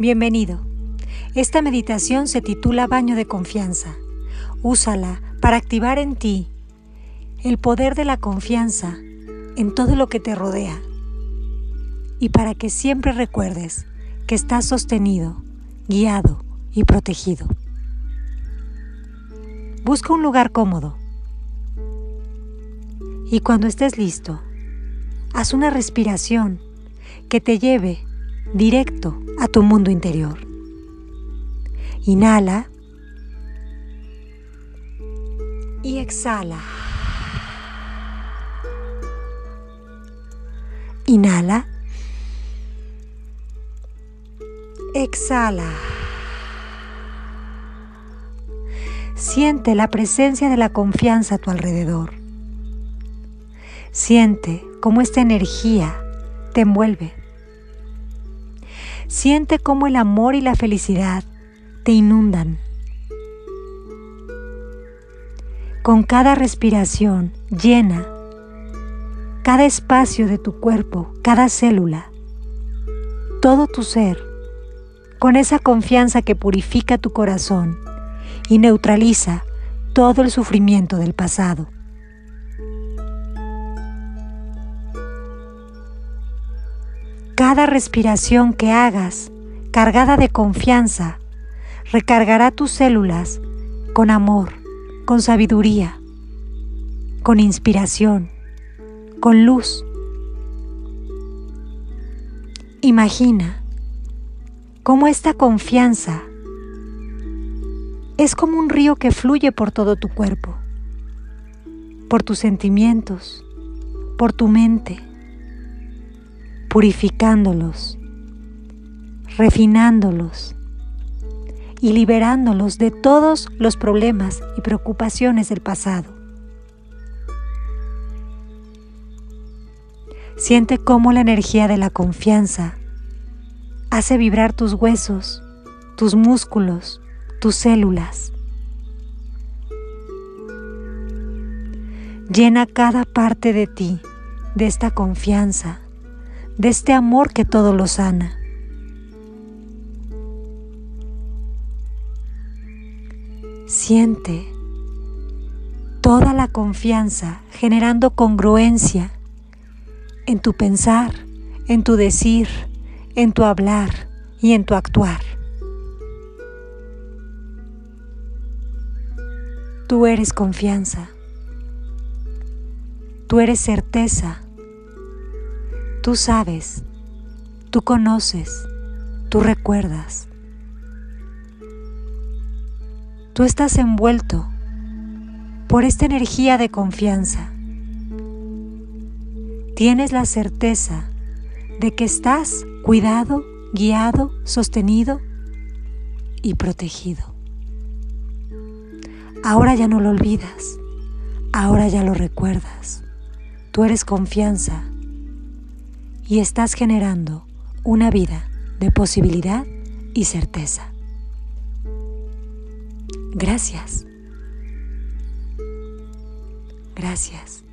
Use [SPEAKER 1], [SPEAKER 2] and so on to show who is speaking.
[SPEAKER 1] Bienvenido. Esta meditación se titula Baño de Confianza. Úsala para activar en ti el poder de la confianza en todo lo que te rodea y para que siempre recuerdes que estás sostenido, guiado y protegido. Busca un lugar cómodo y cuando estés listo, haz una respiración que te lleve directo a tu mundo interior. Inhala y exhala. Inhala. Exhala. Siente la presencia de la confianza a tu alrededor. Siente cómo esta energía te envuelve. Siente cómo el amor y la felicidad te inundan. Con cada respiración llena cada espacio de tu cuerpo, cada célula, todo tu ser, con esa confianza que purifica tu corazón y neutraliza todo el sufrimiento del pasado. Cada respiración que hagas, cargada de confianza, recargará tus células con amor, con sabiduría, con inspiración, con luz. Imagina cómo esta confianza es como un río que fluye por todo tu cuerpo, por tus sentimientos, por tu mente purificándolos, refinándolos y liberándolos de todos los problemas y preocupaciones del pasado. Siente cómo la energía de la confianza hace vibrar tus huesos, tus músculos, tus células. Llena cada parte de ti de esta confianza de este amor que todo lo sana. Siente toda la confianza generando congruencia en tu pensar, en tu decir, en tu hablar y en tu actuar. Tú eres confianza. Tú eres certeza. Tú sabes, tú conoces, tú recuerdas. Tú estás envuelto por esta energía de confianza. Tienes la certeza de que estás cuidado, guiado, sostenido y protegido. Ahora ya no lo olvidas, ahora ya lo recuerdas. Tú eres confianza, y estás generando una vida de posibilidad y certeza. Gracias. Gracias.